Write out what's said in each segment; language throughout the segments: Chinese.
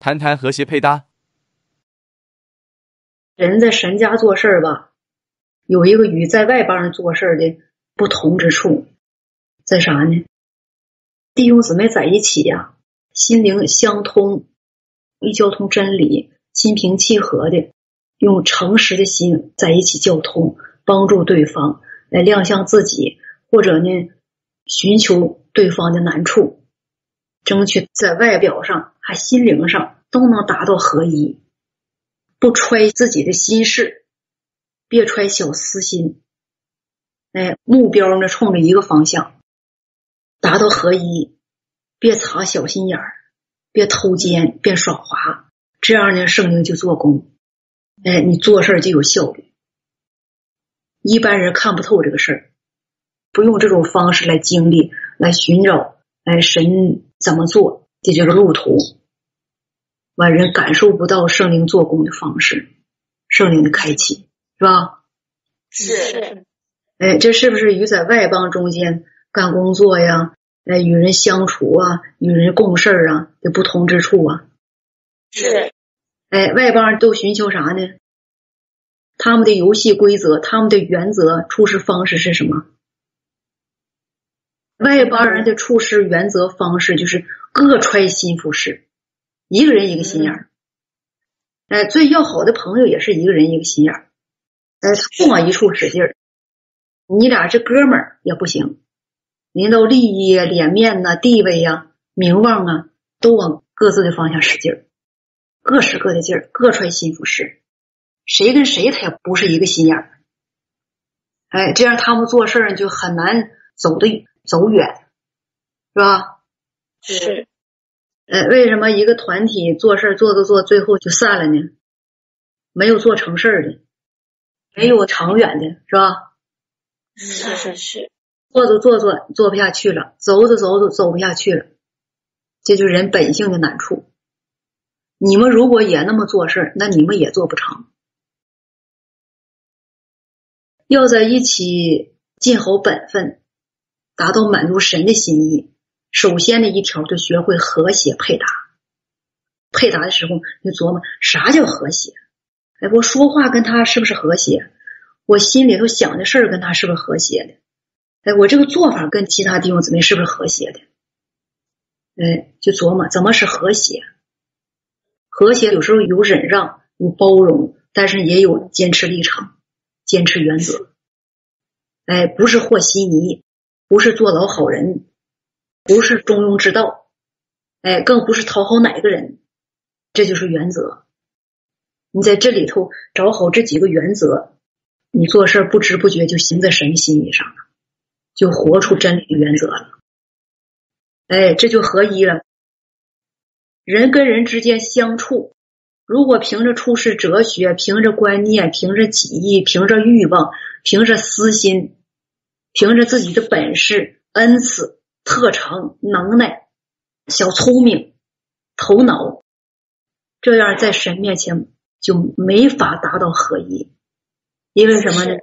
谈谈和谐配搭。人在神家做事儿吧，有一个与在外帮人做事儿的不同之处，在啥呢？弟兄姊妹在一起呀，心灵相通，一交通真理，心平气和的，用诚实的心在一起交通，帮助对方来亮相自己，或者呢，寻求对方的难处，争取在外表上还心灵上都能达到合一，不揣自己的心事，别揣小私心，哎，目标呢冲着一个方向。达到合一，别藏小心眼儿，别偷奸，别耍滑，这样呢，圣灵就做工，哎，你做事就有效率。一般人看不透这个事儿，不用这种方式来经历，来寻找，哎，神怎么做的这个路途，完人感受不到圣灵做工的方式，圣灵的开启，是吧？是。哎，这是不是与在外邦中间？干工作呀，哎，与人相处啊，与人共事啊，的不同之处啊。是，哎，外邦人都寻求啥呢？他们的游戏规则，他们的原则，处事方式是什么？外邦人的处事原则方式就是各揣心腹事，一个人一个心眼儿。哎，最要好的朋友也是一个人一个心眼儿。哎，不往一处使劲儿，你俩这哥们儿也不行。您都利益、啊脸面呐、地位呀、名望啊，都往各自的方向使劲儿，各使各的劲儿，各揣心腹事，谁跟谁他也不是一个心眼儿。哎，这样他们做事儿就很难走的走远，是吧？是。呃，为什么一个团体做事做着做，最后就散了呢？没有做成事儿的，没有长远的，是吧？是是是。做着做着做不下去了，走着走着走不下去了，这就是人本性的难处。你们如果也那么做事那你们也做不长。要在一起尽好本分，达到满足神的心意。首先的一条就学会和谐配搭。配搭的时候，你琢磨啥叫和谐？哎，我说话跟他是不是和谐？我心里头想的事儿跟他是不是和谐的？哎，我这个做法跟其他弟兄姊妹是不是和谐的？哎，就琢磨怎么是和谐。和谐有时候有忍让，有包容，但是也有坚持立场、坚持原则。哎，不是和稀泥，不是做老好人，不是中庸之道，哎，更不是讨好哪个人。这就是原则。你在这里头找好这几个原则，你做事不知不觉就行在神心意上了。就活出真理的原则了，哎，这就合一了。人跟人之间相处，如果凭着处世哲学、凭着观念、凭着己意、凭着欲望、凭着私心、凭着自己的本事、恩赐、特长、能耐、小聪明、头脑，这样在神面前就没法达到合一，因为什么呢？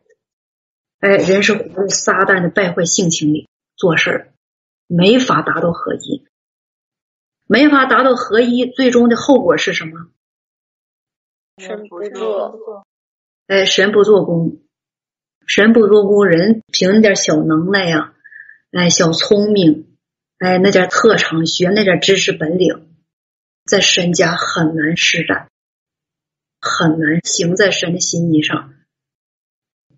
哎，人是活在撒旦的败坏性情里做事儿，没法达到合一，没法达到合一，最终的后果是什么？神不做。哎，神不做工，神不做工，人凭那点小能耐呀，哎，小聪明，哎，那点特长，学那点知识本领，在神家很难施展，很难行在神的心意上。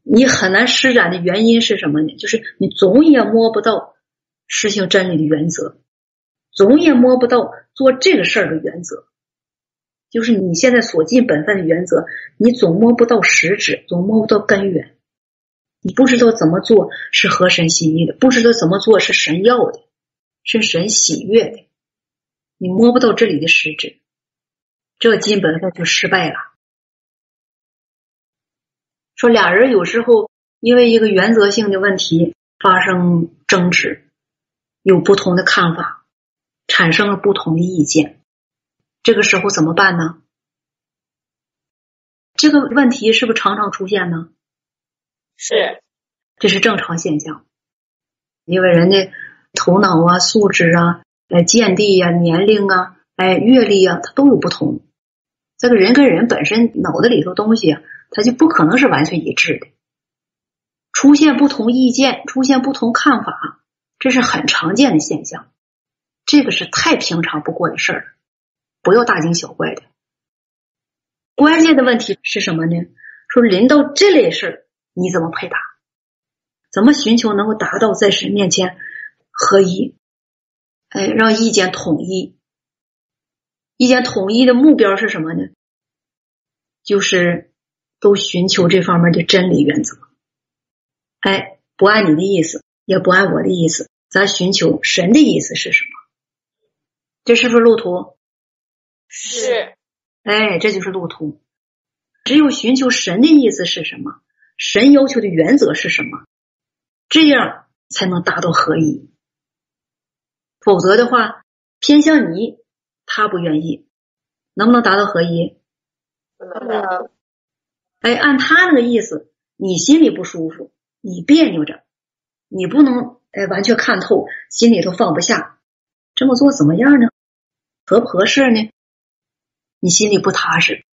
你很难施展的原因是什么呢？就是你总也摸不到实行真理的原则，总也摸不到做这个事儿的原则。就是你现在所尽本分的原则，你总摸不到实质，总摸不到根源。你不知道怎么做是合神心意的，不知道怎么做是神要的，是神喜悦的。你摸不到这里的实质，这尽本分就失败了。说俩人有时候因为一个原则性的问题发生争执，有不同的看法，产生了不同的意见，这个时候怎么办呢？这个问题是不是常常出现呢？是，这是正常现象，因为人的头脑啊、素质啊、呃、见地呀、年龄啊、哎，阅历啊，它都有不同。这个人跟人本身脑子里头东西啊，它就不可能是完全一致的。出现不同意见，出现不同看法，这是很常见的现象。这个是太平常不过的事儿，不要大惊小怪的。关键的问题是什么呢？说临到这类事儿，你怎么配搭？怎么寻求能够达到在神面前合一？哎，让意见统一。意见统一的目标是什么呢？就是都寻求这方面的真理原则。哎，不按你的意思，也不按我的意思，咱寻求神的意思是什么？这是不是路途？是。哎，这就是路途。只有寻求神的意思是什么，神要求的原则是什么，这样才能达到合一。否则的话，偏向你，他不愿意，能不能达到合一？不能。哎，按他那个意思，你心里不舒服，你别扭着，你不能哎完全看透，心里头放不下，这么做怎么样呢？合不合适呢？你心里不踏实，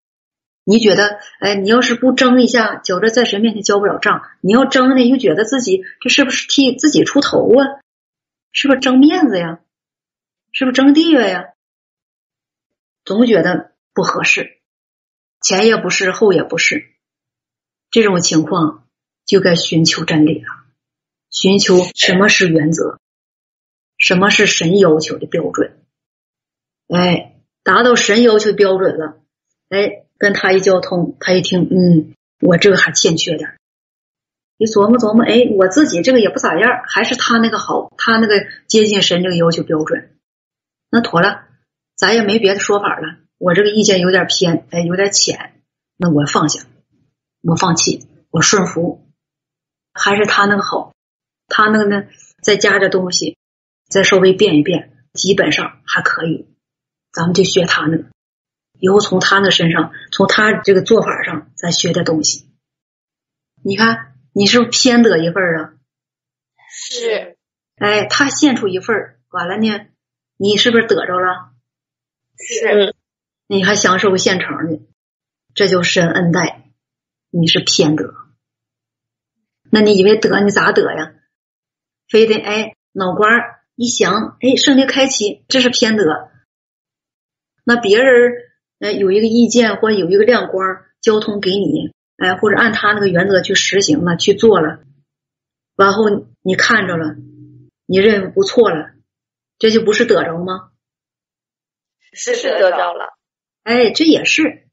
你觉得，哎，你要是不争一下，觉着在神面前交不了账；你要争呢，又觉得自己这是不是替自己出头啊？是不是争面子呀？是不是争地位呀？总觉得不合适，前也不是，后也不是，这种情况就该寻求真理了，寻求什么是原则，什么是神要求的标准，哎。达到神要求标准了，哎，跟他一交通，他一听，嗯，我这个还欠缺点。你琢磨琢磨，哎，我自己这个也不咋样，还是他那个好，他那个接近神这个要求标准，那妥了，咱也没别的说法了。我这个意见有点偏，哎，有点浅，那我放下，我放弃，我顺服，还是他那个好，他那个呢，再加点东西，再稍微变一变，基本上还可以。咱们就学他那个，以后从他那身上，从他这个做法上，咱学点东西。你看，你是不是偏得一份啊？是。哎，他献出一份完了呢，你是不是得着了？是。你还享受现成的，这就深恩待。你是偏得，那你以为得你咋得呀？非得哎脑瓜一想，哎圣灵开启，这是偏得。那别人呃有一个意见或者有一个亮光交通给你，哎，或者按他那个原则去实行了去做了，然后你看着了，你认为不错了，这就不是得着吗？是是得着了，哎，这也是，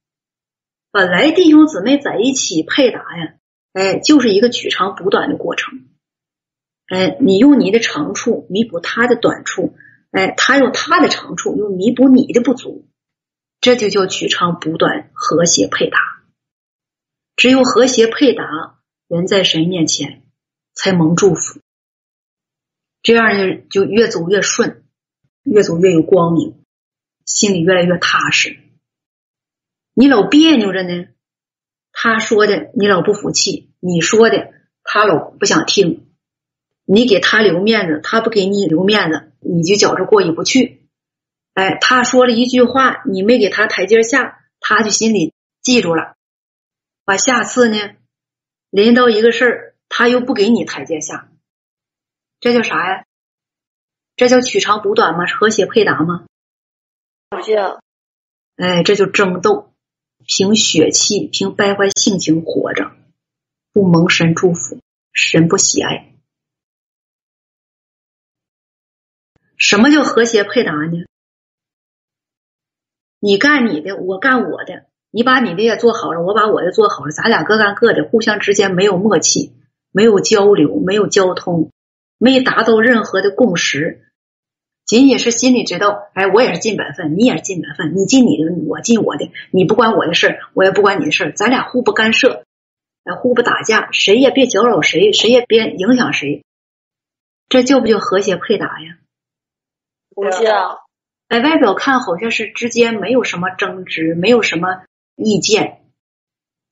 本来弟兄姊妹在一起配搭呀，哎，就是一个取长补短的过程，哎，你用你的长处弥补他的短处。哎，他用他的长处，又弥补你的不足，这就叫取长补短，和谐配搭。只有和谐配搭，人在神面前才蒙祝福。这样呢，就越走越顺，越走越有光明，心里越来越踏实。你老别扭着呢，他说的你老不服气，你说的他老不想听。你给他留面子，他不给你留面子，你就觉着过意不去。哎，他说了一句话，你没给他台阶下，他就心里记住了。把下次呢，临到一个事儿，他又不给你台阶下，这叫啥呀？这叫取长补短吗？和谐配搭吗？不叫。哎，这就争斗，凭血气，凭败坏性情活着，不蒙神祝福，神不喜爱。什么叫和谐配搭呢？你干你的，我干我的，你把你的也做好了，我把我的做好了，咱俩各干各的，互相之间没有默契，没有交流，没有交通，没达到任何的共识，仅仅是心里知道，哎，我也是尽本分，你也是尽本分，你尽你的，我尽我的，你不管我的事儿，我也不管你的事儿，咱俩互不干涉，哎，互不打架，谁也别搅扰谁，谁也别影响谁，这就不叫和谐配搭呀？不叫，在，外表看好像是之间没有什么争执，没有什么意见，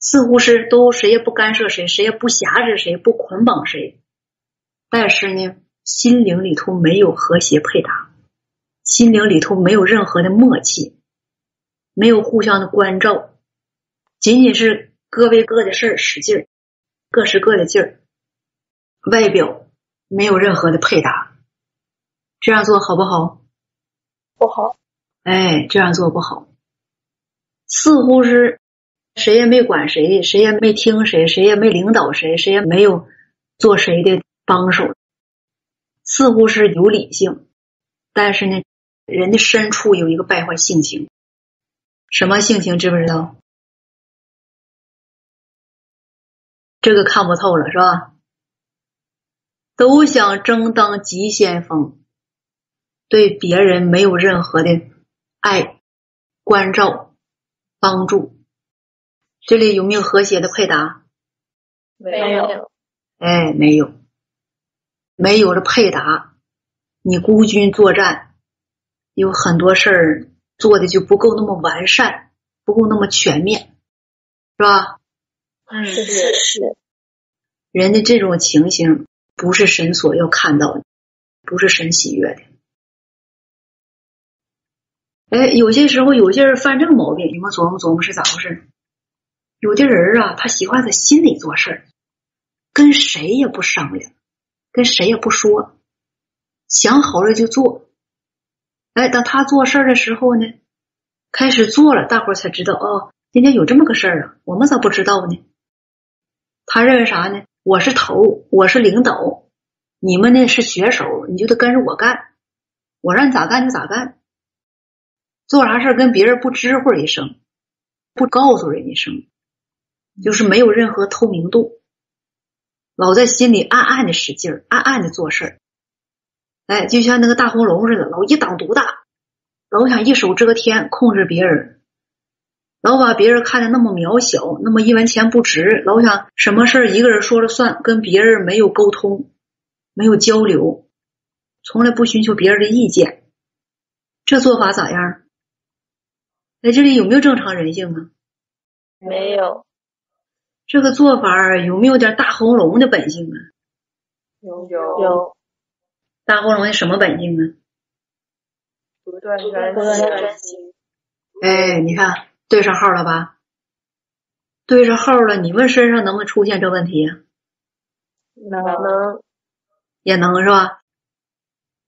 似乎是都谁也不干涉谁，谁也不挟制谁，不捆绑谁。但是呢，心灵里头没有和谐配搭，心灵里头没有任何的默契，没有互相的关照，仅仅是各为各的事使劲儿，各使各的劲儿，外表没有任何的配搭，这样做好不好？不好。哎，这样做不好，似乎是谁也没管谁，谁也没听谁，谁也没领导谁，谁也没有做谁的帮手，似乎是有理性，但是呢，人的深处有一个败坏性情，什么性情知不知道？这个看不透了是吧？都想争当急先锋，对别人没有任何的。爱、关照、帮助，这里有没有和谐的配搭？没有。哎，没有，没有了配搭，你孤军作战，有很多事儿做的就不够那么完善，不够那么全面，是吧？嗯，是是是。人的这种情形，不是神所要看到的，不是神喜悦的。哎，有些时候有些人犯这个毛病，你们琢磨琢磨是咋回事？有的人啊，他喜欢在心里做事，跟谁也不商量，跟谁也不说，想好了就做。哎，等他做事的时候呢，开始做了，大伙才知道哦，今天有这么个事儿啊，我们咋不知道呢？他认为啥呢？我是头，我是领导，你们呢是学手，你就得跟着我干，我让你咋干就咋干。做啥事跟别人不知会一声，不告诉人一声，就是没有任何透明度，老在心里暗暗的使劲，暗暗的做事儿。哎，就像那个大红龙似的，老一党独大，老想一手遮天，控制别人，老把别人看得那么渺小，那么一文钱不值，老想什么事儿一个人说了算，跟别人没有沟通，没有交流，从来不寻求别人的意见，这做法咋样？在这里有没有正常人性啊？没有。这个做法有没有点大红龙的本性啊？有有有。大红龙的什么本性呢？不断专心。哎，你看对上号了吧？对上号了，你们身上能不能出现这问题啊？能能。也能是吧？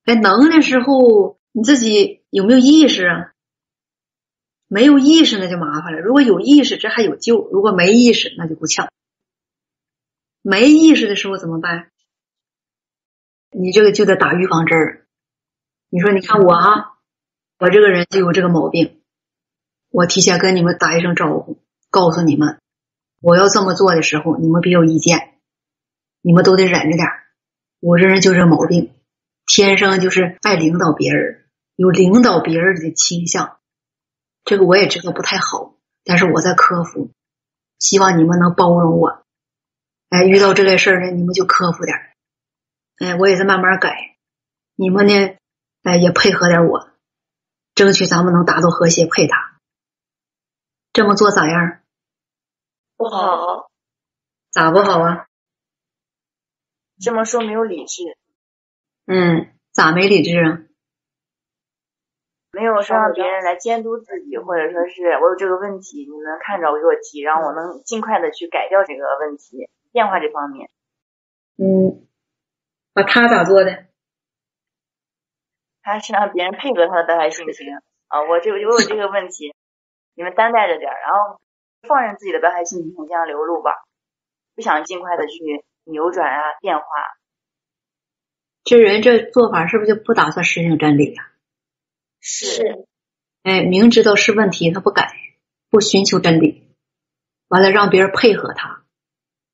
哎，能的时候你自己有没有意识啊？没有意识那就麻烦了。如果有意识，这还有救；如果没意识，那就不呛。没意识的时候怎么办？你这个就得打预防针儿。你说，你看我啊，我这个人就有这个毛病。我提前跟你们打一声招呼，告诉你们，我要这么做的时候，你们别有意见，你们都得忍着点我这人就这毛病，天生就是爱领导别人，有领导别人的倾向。这个我也知道不太好，但是我在克服，希望你们能包容我。哎，遇到这类事儿呢，你们就克服点哎，我也在慢慢改，你们呢，哎，也配合点我，争取咱们能达到和谐配搭。这么做咋样？不好。咋不好啊？这么说没有理智。嗯，咋没理智啊？没有说让别人来监督自己，或者说是我有这个问题，你们看着我给我提，然后我能尽快的去改掉这个问题，变化这方面。嗯，啊，他咋做的？他是让别人配合他的表达信息啊，我这我有这个问题，你们担待着点，然后放任自己的表达信息这样流露吧，不想尽快的去扭转啊变化。这人这做法是不是就不打算实行真理呀？是，哎，明知道是问题，他不改，不寻求真理，完了让别人配合他，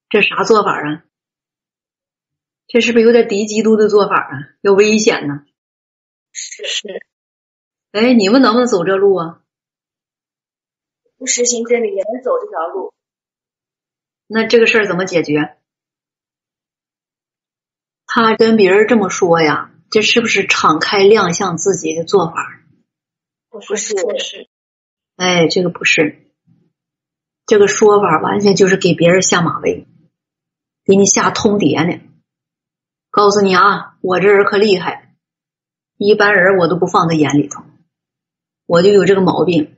这啥做法啊？这是不是有点敌基督的做法啊？有危险呢？是是，哎，你们能不能走这路啊？不实行真理也能走这条路。那这个事儿怎么解决？他跟别人这么说呀？这是不是敞开亮相自己的做法？不是，不是。哎，这个不是，这个说法完全就是给别人下马威，给你下通牒呢。告诉你啊，我这人可厉害，一般人我都不放在眼里头，我就有这个毛病。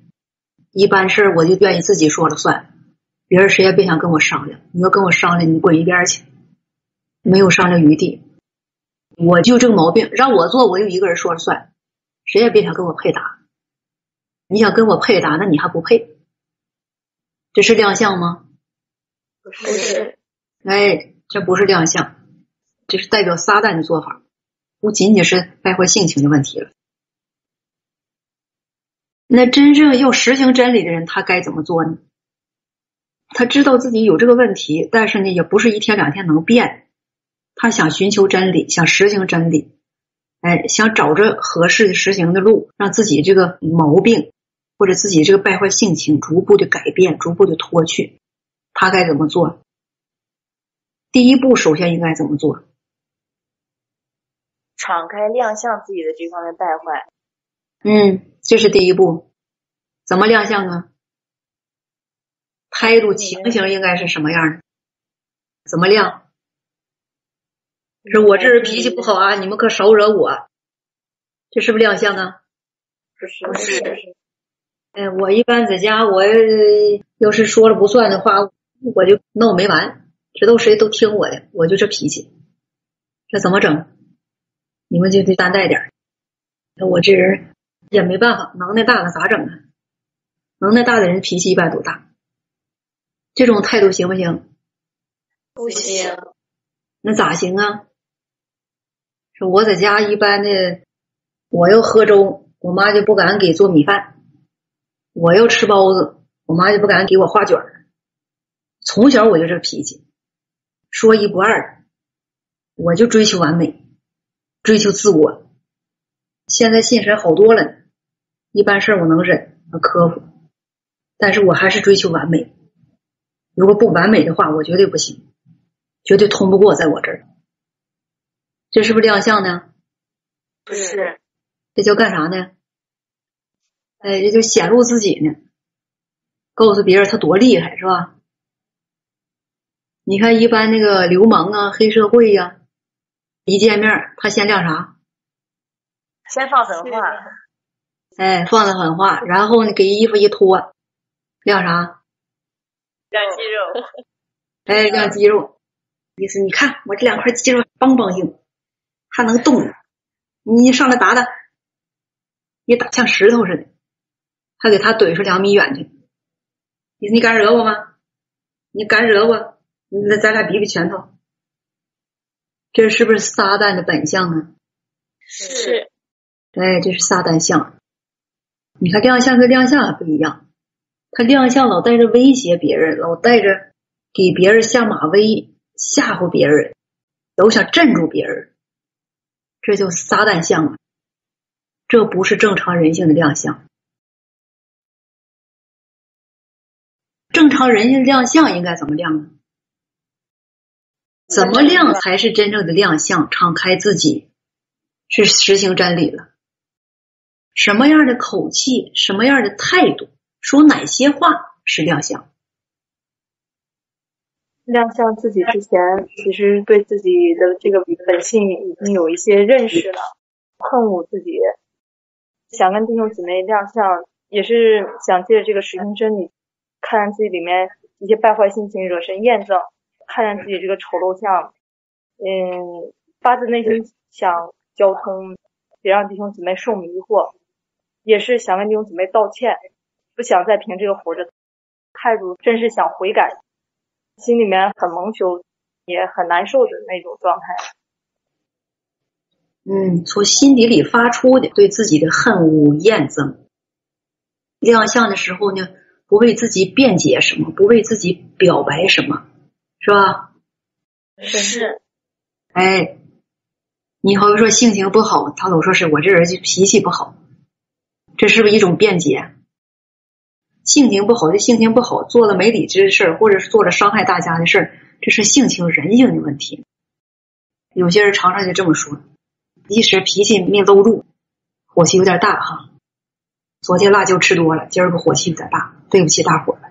一般事儿我就愿意自己说了算，别人谁也别想跟我商量。你要跟我商量，你滚一边去，没有商量余地。我就这个毛病，让我做我就一个人说了算，谁也别想跟我配搭。你想跟我配搭，那你还不配。这是亮相吗？不是。哎，这不是亮相，这是代表撒旦的做法，不仅仅是败坏性情的问题了。那真正要实行真理的人，他该怎么做呢？他知道自己有这个问题，但是呢，也不是一天两天能变。他想寻求真理，想实行真理，哎，想找着合适的实行的路，让自己这个毛病或者自己这个败坏性情逐步的改变，逐步的脱去。他该怎么做？第一步，首先应该怎么做？敞开亮相自己的这方面败坏。嗯，这是第一步。怎么亮相啊？态度、情形应该是什么样的？怎么亮？是我这人脾气不好啊，你们可少惹我。这是不是亮相啊？不是，不是。哎，我一般在家，我要是说了不算的话，我就闹没完。知道谁都听我的，我就这脾气。这怎么整？你们就得担待点我这人。也没办法，能耐大了咋整啊？能耐大的人脾气一般都大，这种态度行不行？不行。那咋行啊？说我在家一般的，我要喝粥，我妈就不敢给做米饭；我要吃包子，我妈就不敢给我画卷儿。从小我就这脾气，说一不二，我就追求完美，追求自我。现在心神好多了。一般事儿我能忍，能克服，但是我还是追求完美。如果不完美的话，我绝对不行，绝对通不过在我这儿。这是不是亮相呢？不是，这叫干啥呢？哎，这就显露自己呢，告诉别人他多厉害，是吧？你看，一般那个流氓啊、黑社会呀，一见面他先亮啥？先放狠话。哎，放的狠话，然后呢，给衣服一脱，亮啥？亮肌肉。哎，亮肌肉，意思你看我这两块肌肉梆梆硬，还能动，你上来打打，你打像石头似的，还给他怼出两米远去。你你敢惹我吗？你敢惹我？那咱俩比比拳头。这是不是撒旦的本相呢？是。哎，这是撒旦相。你看亮相跟亮相还不一样，他亮相老带着威胁别人，老带着给别人下马威，吓唬别人，都想镇住别人，这就撒旦相了！这不是正常人性的亮相。正常人性亮相应该怎么亮呢？怎么亮才是真正的亮相？敞开自己，是实行真理了。什么样的口气，什么样的态度，说哪些话是亮相？亮相自己之前，其实对自己的这个本性已经有一些认识了，恨恶自己，想跟弟兄姊妹亮相，也是想借这个实行真理，看见自己里面一些败坏心情，惹神验证，看见自己这个丑陋相，嗯，发自内心想交通，别让弟兄姊妹受迷惑。也是想跟弟兄姊妹道歉，不想再凭这个活着，态度真是想悔改，心里面很蒙羞，也很难受的那种状态。嗯，从心底里发出的对自己的恨恶、厌憎。亮相的时候呢，不为自己辩解什么，不为自己表白什么，是吧？是。哎，你好比说性情不好，他总说是我这人就脾气不好。这是不是一种辩解？性情不好就性情不好，做了没理智的事儿，或者是做了伤害大家的事儿，这是性情人性的问题。有些人常常就这么说，一时脾气没搂住，火气有点大哈。昨天辣椒吃多了，今儿个火气有点大，对不起大伙了。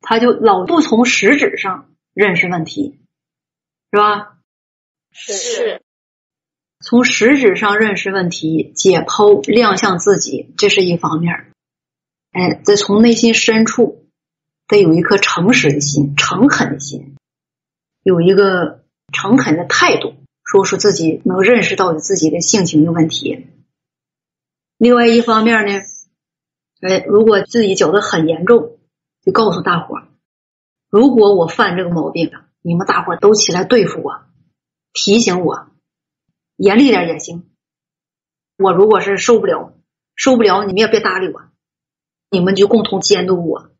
他就老不从实质上认识问题，是吧？是。从实质上认识问题、解剖、亮相自己，这是一方面。哎，再从内心深处，得有一颗诚实的心、诚恳的心，有一个诚恳的态度，说出自己能认识到自己的性情的问题。另外一方面呢，哎，如果自己觉得很严重，就告诉大伙儿：如果我犯这个毛病了，你们大伙儿都起来对付我，提醒我，严厉点也行。我如果是受不了，受不了，你们也别搭理我。你们就共同监督我。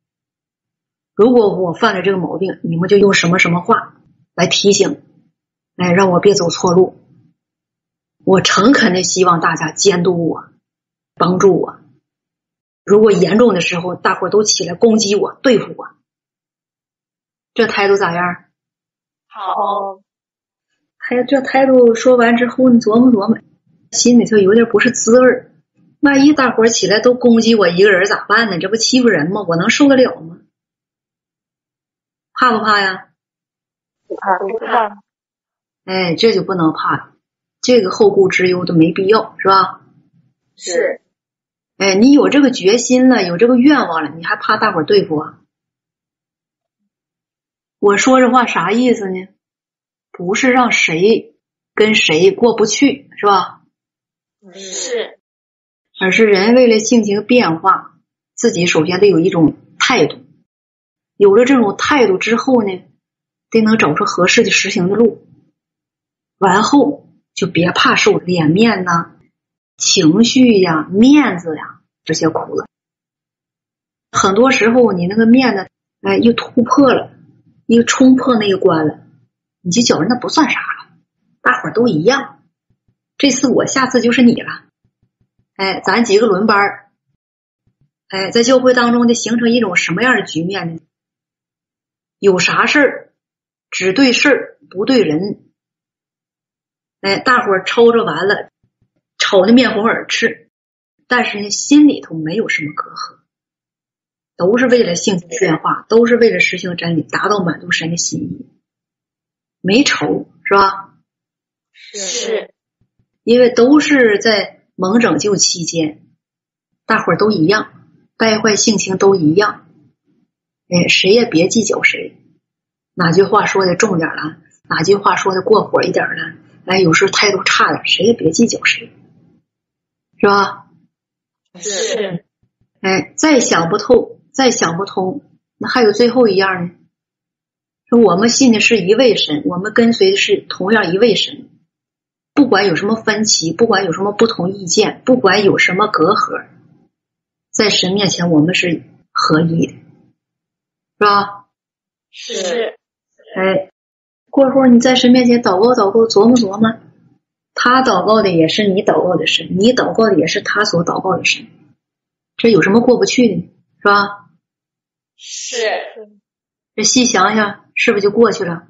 如果我犯了这个毛病，你们就用什么什么话来提醒，哎，让我别走错路。我诚恳的希望大家监督我，帮助我。如果严重的时候，大伙都起来攻击我，对付我。这态度咋样？好。还这态度说完之后，你琢磨琢磨，心里头有点不是滋味。万一大伙起来都攻击我一个人咋办呢？这不欺负人吗？我能受得了吗？怕不怕呀？不怕，不怕。哎，这就不能怕了，这个后顾之忧都没必要，是吧？是。哎，你有这个决心了，有这个愿望了，你还怕大伙对付啊？我说这话啥意思呢？不是让谁跟谁过不去，是吧？是。而是人为了性情变化，自己首先得有一种态度。有了这种态度之后呢，得能找出合适的实行的路。完后就别怕受脸面呐、情绪呀、面子呀这些苦了。很多时候你那个面子哎又突破了，又冲破那一关了，你就觉着那不算啥了，大伙儿都一样。这次我，下次就是你了。哎，咱几个轮班儿，哎，在教会当中就形成一种什么样的局面呢？有啥事儿只对事儿不对人，哎，大伙儿抽着完了，吵得面红耳赤，但是呢，心里头没有什么隔阂，都是为了性情变化，都是为了实行真理，达到满足神的心意，没仇是吧？是，因为都是在。蒙拯救期间，大伙儿都一样，败坏性情都一样。哎，谁也别计较谁，哪句话说的重点了，哪句话说的过火一点了，哎，有时候态度差点，谁也别计较谁，是吧？是。哎，再想不透，再想不通，那还有最后一样呢。说我们信的是一位神，我们跟随的是同样一位神。不管有什么分歧，不管有什么不同意见，不管有什么隔阂，在神面前我们是合一的，是吧？是。哎，过会儿你在神面前祷告祷告，琢磨琢磨，他祷告的也是你祷告的神，你祷告的也是他所祷告的神，这有什么过不去的，是吧？是。这细想想，是不是就过去了？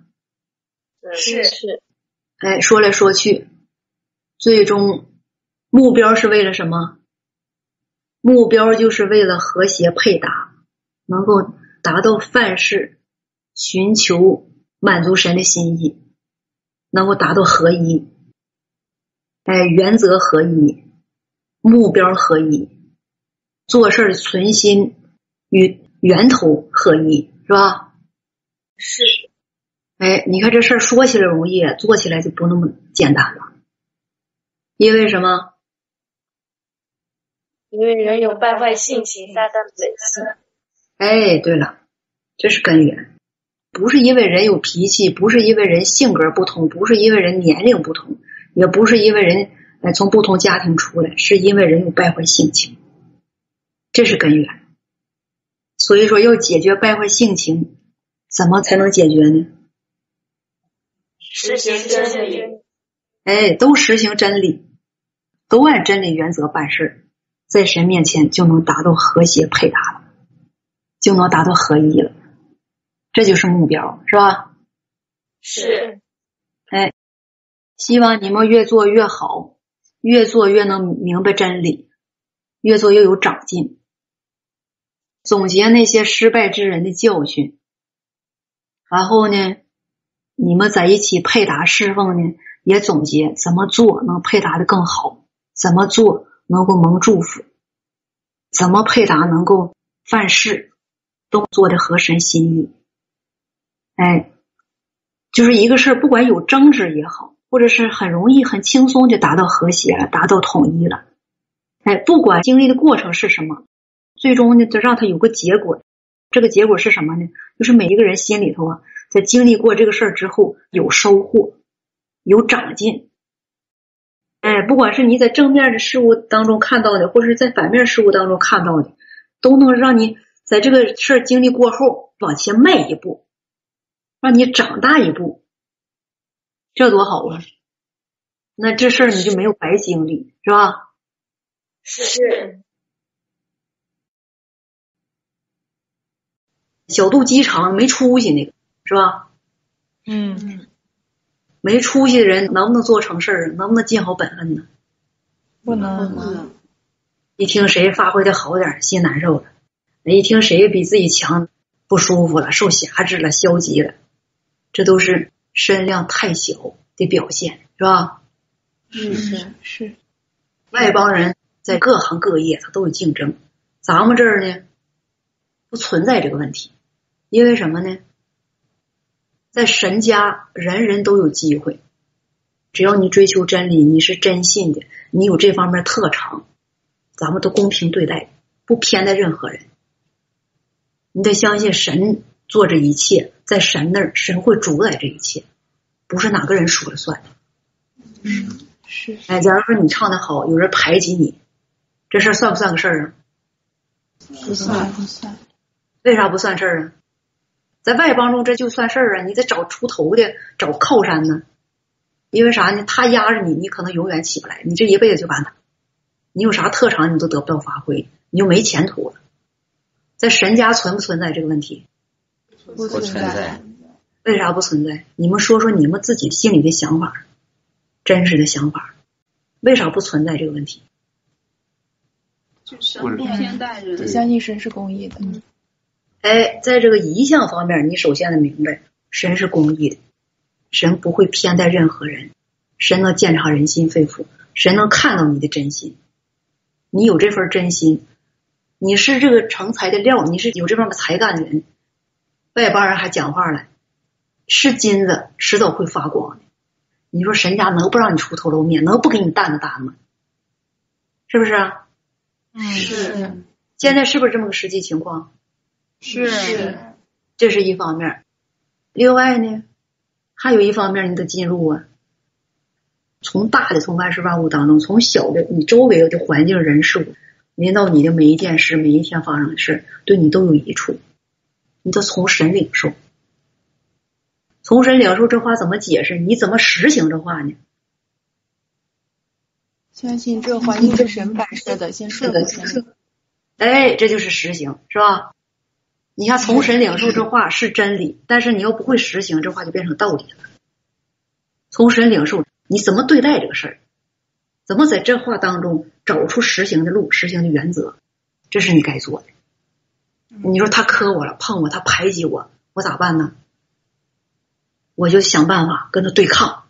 是是。哎，说来说去。最终目标是为了什么？目标就是为了和谐配搭，能够达到范式，寻求满足神的心意，能够达到合一。哎，原则合一，目标合一，做事存心与源头合一，是吧？是。哎，你看这事儿说起来容易，做起来就不那么简单了。因为什么？因为人有败坏性情、撒旦本性。哎，对了，这是根源，不是因为人有脾气，不是因为人性格不同，不是因为人年龄不同，也不是因为人哎从不同家庭出来，是因为人有败坏性情，这是根源。所以说，要解决败坏性情，怎么才能解决呢？实行真理。哎，都实行真理，都按真理原则办事，在神面前就能达到和谐配搭了，就能达到合一了，这就是目标，是吧？是。希望你们越做越好，越做越能明白真理，越做越有长进，总结那些失败之人的教训，然后呢，你们在一起配搭侍奉呢。也总结怎么做能配搭的更好，怎么做能够蒙祝福，怎么配搭能够犯事，都做的合神心意。哎，就是一个事儿，不管有争执也好，或者是很容易、很轻松就达到和谐了，达到统一了。哎，不管经历的过程是什么，最终呢，就让他有个结果。这个结果是什么呢？就是每一个人心里头啊，在经历过这个事儿之后，有收获，有长进。哎，不管是你在正面的事物当中看到的，或者是在反面事物当中看到的，都能让你在这个事儿经历过后往前迈一步，让你长大一步，这多好啊！那这事儿你就没有白经历，是吧？是。小肚鸡肠没出息那个是吧？嗯，没出息的人能不能做成事儿？能不能尽好本分呢？不能。一听谁发挥的好点，心难受了；一听谁比自己强，不舒服了，受辖制了，消极了，这都是身量太小的表现，是吧？是是是。外邦人在各行各业他都有竞争，咱们这儿呢不存在这个问题。因为什么呢？在神家，人人都有机会，只要你追求真理，你是真信的，你有这方面特长，咱们都公平对待，不偏待任何人。你得相信神做这一切，在神那儿，神会主宰这一切，不是哪个人说了算。嗯，是。哎，假如说你唱的好，有人排挤你，这事儿算不算个事儿啊？不算，不算。为啥不算事儿啊？在外邦中，这就算事儿啊！你得找出头的，找靠山呢。因为啥呢？他压着你，你可能永远起不来，你这一辈子就完了。你有啥特长，你都得不到发挥，你就没前途了。在神家存不存在这个问题？不存在。为啥不存在？你们说说你们自己心里的想法，真实的想法，为啥不存在这个问题？就神不偏待人，相信神是公义的。哎，在这个一项方面，你首先得明白，神是公义的，神不会偏待任何人，神能鉴察人心肺腑，神能看到你的真心，你有这份真心，你是这个成才的料，你是有这方面才干的人，外邦人还讲话了，是金子迟早会发光的，你说神家能不让你出头露面，能不给你担个担吗？是不是？是。现在是不是这么个实际情况？是，这是一方面。另外呢，还有一方面，你得进入啊，从大的从万事万物当中，从小的你周围的环境、人事物，连到你的每一件事、每一天发生的事，对你都有益处。你得从神领受，从神领受这话怎么解释？你怎么实行这话呢？相信这环境是神摆设的，先顺着先。哎，这就是实行，是吧？你看，从神领受这话是真理，但是你要不会实行，这话就变成道理了。从神领受，你怎么对待这个事儿？怎么在这话当中找出实行的路、实行的原则？这是你该做的。你说他磕我了、碰我、他排挤我，我咋办呢？我就想办法跟他对抗，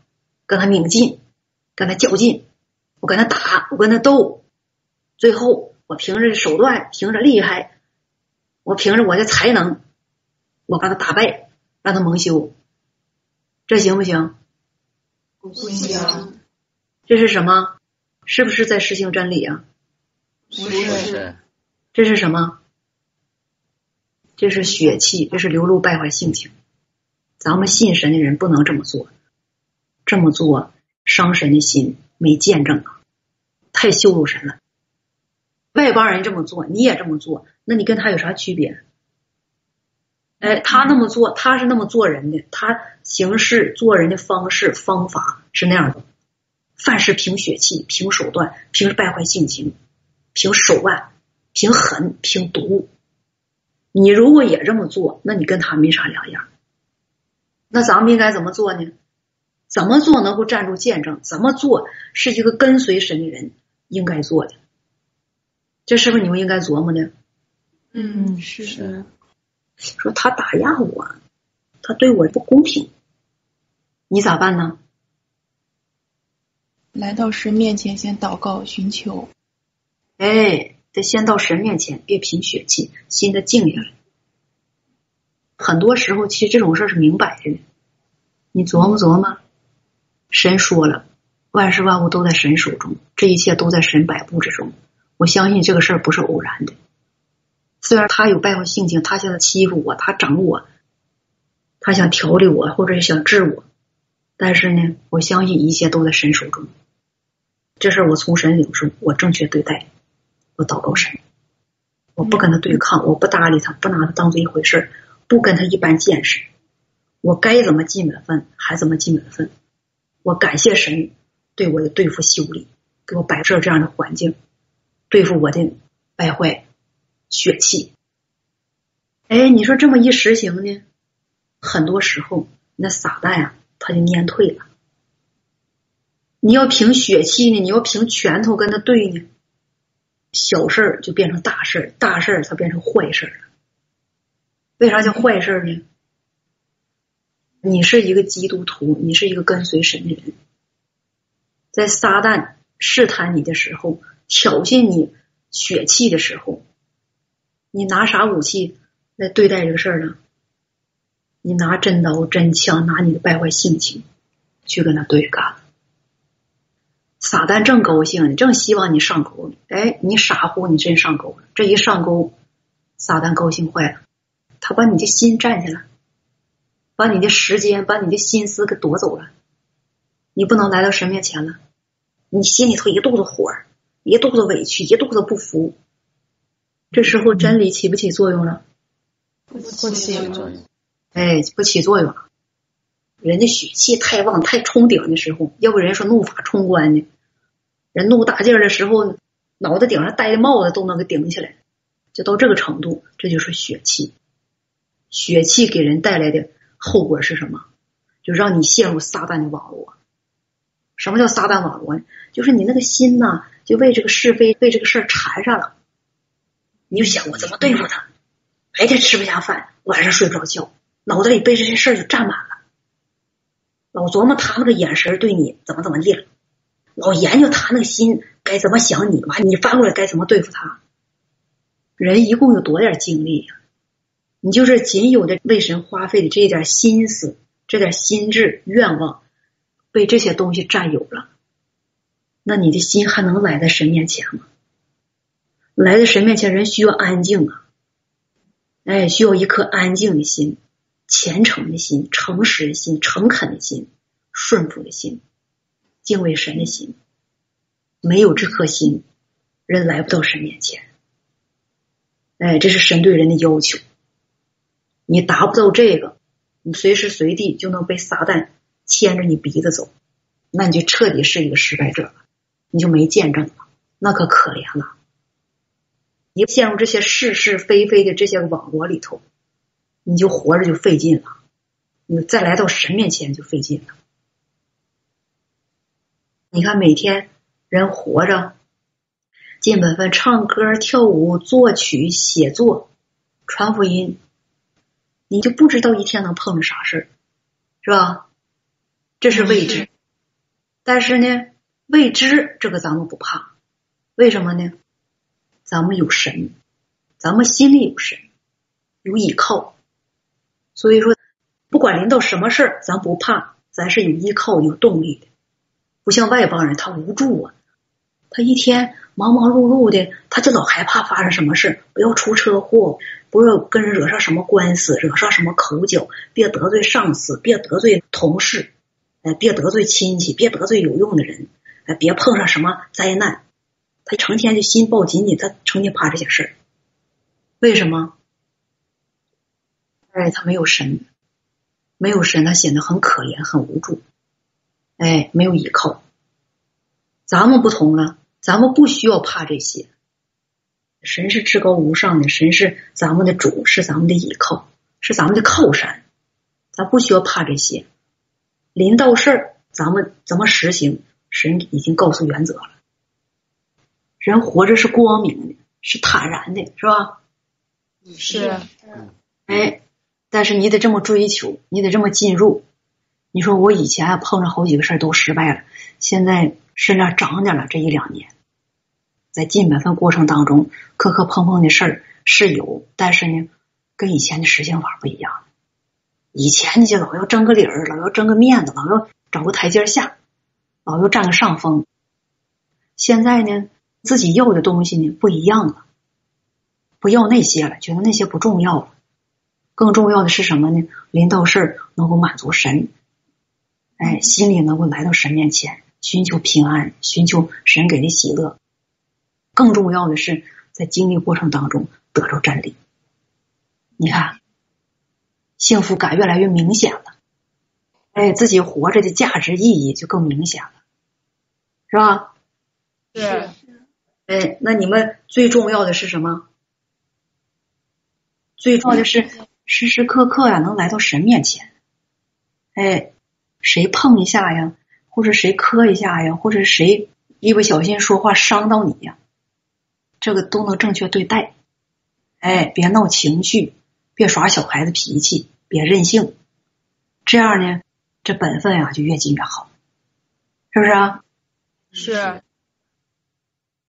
跟他拧劲，跟他较劲，我跟他打，我跟他斗，最后我凭着手段，凭着厉害。我凭着我的才能，我把他打败，让他蒙羞，这行不行？不行。这是什么？是不是在实行真理啊？不是。这是什么？这是血气，这是流露败坏性情。咱们信神的人不能这么做，这么做伤神的心，没见证啊，太羞辱神了。外邦人这么做，你也这么做，那你跟他有啥区别？哎，他那么做，他是那么做人的，他行事做人的方式方法是那样的，凡事凭血气，凭手段，凭败坏性情，凭手腕，凭狠，凭毒。你如果也这么做，那你跟他没啥两样。那咱们应该怎么做呢？怎么做能够站住见证？怎么做是一个跟随神的人应该做的？这是不是你们应该琢磨的？嗯，是。说他打压我，他对我不公平，你咋办呢？来到神面前，先祷告寻求。哎，得先到神面前，别凭血气，心得静下来。很多时候，其实这种事儿是明摆着的。你琢磨琢磨，神说了，万事万物都在神手中，这一切都在神摆布之中。我相信这个事儿不是偶然的。虽然他有败坏性情，他现在欺负我，他整我，他想调理我，或者是想治我，但是呢，我相信一切都在神手中。这事我从神领受，我正确对待，我祷告神，我不跟他对抗，我不搭理他，不拿他当做一回事不跟他一般见识。我该怎么尽本分还怎么尽本分。我感谢神对我的对付修理，给我摆设这样的环境，对付我的败坏血气。哎，你说这么一实行呢，很多时候那撒旦呀，他就蔫退了。你要凭血气呢，你要凭拳头跟他对呢，小事儿就变成大事儿，大事儿它变成坏事儿了。为啥叫坏事儿呢？你是一个基督徒，你是一个跟随神的人，在撒旦试探你的时候，挑衅你血气的时候，你拿啥武器来对待这个事儿呢？你拿真刀真枪，拿你的败坏性情去跟他对干。撒旦正高兴呢，正希望你上钩呢。哎，你傻乎，你真上钩了。这一上钩，撒旦高兴坏了，他把你的心占下了。把你的时间，把你的心思给夺走了，你不能来到神面前了。你心里头一肚子火，一肚子委屈，一肚子不服。这时候真理起不起作用了？不起作用。哎，不起作用了。人的血气太旺、太冲顶的时候，要不人说怒发冲冠呢？人怒大劲儿的时候，脑袋顶上戴的帽子都能给顶起来，就到这个程度，这就是血气。血气给人带来的。后果是什么？就让你陷入撒旦的网络。什么叫撒旦网络呢？就是你那个心呐，就为这个是非、为这个事儿缠上了。你就想我怎么对付他，白天吃不下饭，晚上睡不着觉，脑子里被这些事儿就占满了。老琢磨他那个眼神对你怎么怎么地了，老研究他那个心该怎么想你，完你翻过来该怎么对付他。人一共有多点精力呀？你就是仅有的为神花费的这一点心思、这点心智、愿望，被这些东西占有了，那你的心还能来在神面前吗？来在神面前，人需要安静啊，哎，需要一颗安静的心、虔诚的心、诚实的心、诚恳的心、顺服的心、敬畏神的心。没有这颗心，人来不到神面前。哎，这是神对人的要求。你达不到这个，你随时随地就能被撒旦牵着你鼻子走，那你就彻底是一个失败者了，你就没见证了，那可可怜了。你陷入这些是是非非的这些网络里头，你就活着就费劲了，你再来到神面前就费劲了。你看每天人活着，尽本分，唱歌、跳舞、作曲、写作、传福音。你就不知道一天能碰着啥事儿，是吧？这是未知。但是呢，未知这个咱们不怕，为什么呢？咱们有神，咱们心里有神，有依靠。所以说，不管临到什么事儿，咱不怕，咱是有依靠、有动力的。不像外邦人，他无助啊，他一天。忙忙碌碌的，他就老害怕发生什么事不要出车祸，不要跟人惹上什么官司，惹上什么口角，别得罪上司，别得罪同事，哎，别得罪亲戚，别得罪有用的人，哎，别碰上什么灾难。他成天就心抱紧紧，他成天怕这些事儿。为什么？哎，他没有神，没有神，他显得很可怜，很无助，哎，没有依靠。咱们不同了。咱们不需要怕这些，神是至高无上的，神是咱们的主，是咱们的依靠，是咱们的靠山，咱不需要怕这些。临到事儿，咱们怎么实行？神已经告诉原则了。人活着是光明的，是坦然的，是吧？是。哎，但是你得这么追求，你得这么进入。你说我以前碰着好几个事儿都失败了，现在是那长点了这一两年，在进本分过程当中，磕磕碰碰的事儿是有，但是呢，跟以前的实行法不一样。以前你就老要争个理儿，老要争个面子，老要找个台阶下，老要占个上风。现在呢，自己要的东西呢不一样了，不要那些了，觉得那些不重要了。更重要的是什么呢？临到事儿能够满足神，哎，心里能够来到神面前，寻求平安，寻求神给的喜乐。更重要的是，在经历过程当中得着真理。你看。幸福感越来越明显了，哎，自己活着的价值意义就更明显了，是吧？是。哎，那你们最重要的是什么？最重要的是时时刻刻呀，能来到神面前。哎，谁碰一下呀，或者谁磕一下呀，或者谁一不小心说话伤到你呀，这个都能正确对待。哎，别闹情绪。别耍小孩子脾气，别任性，这样呢，这本分啊就越近越好，是不是啊？是。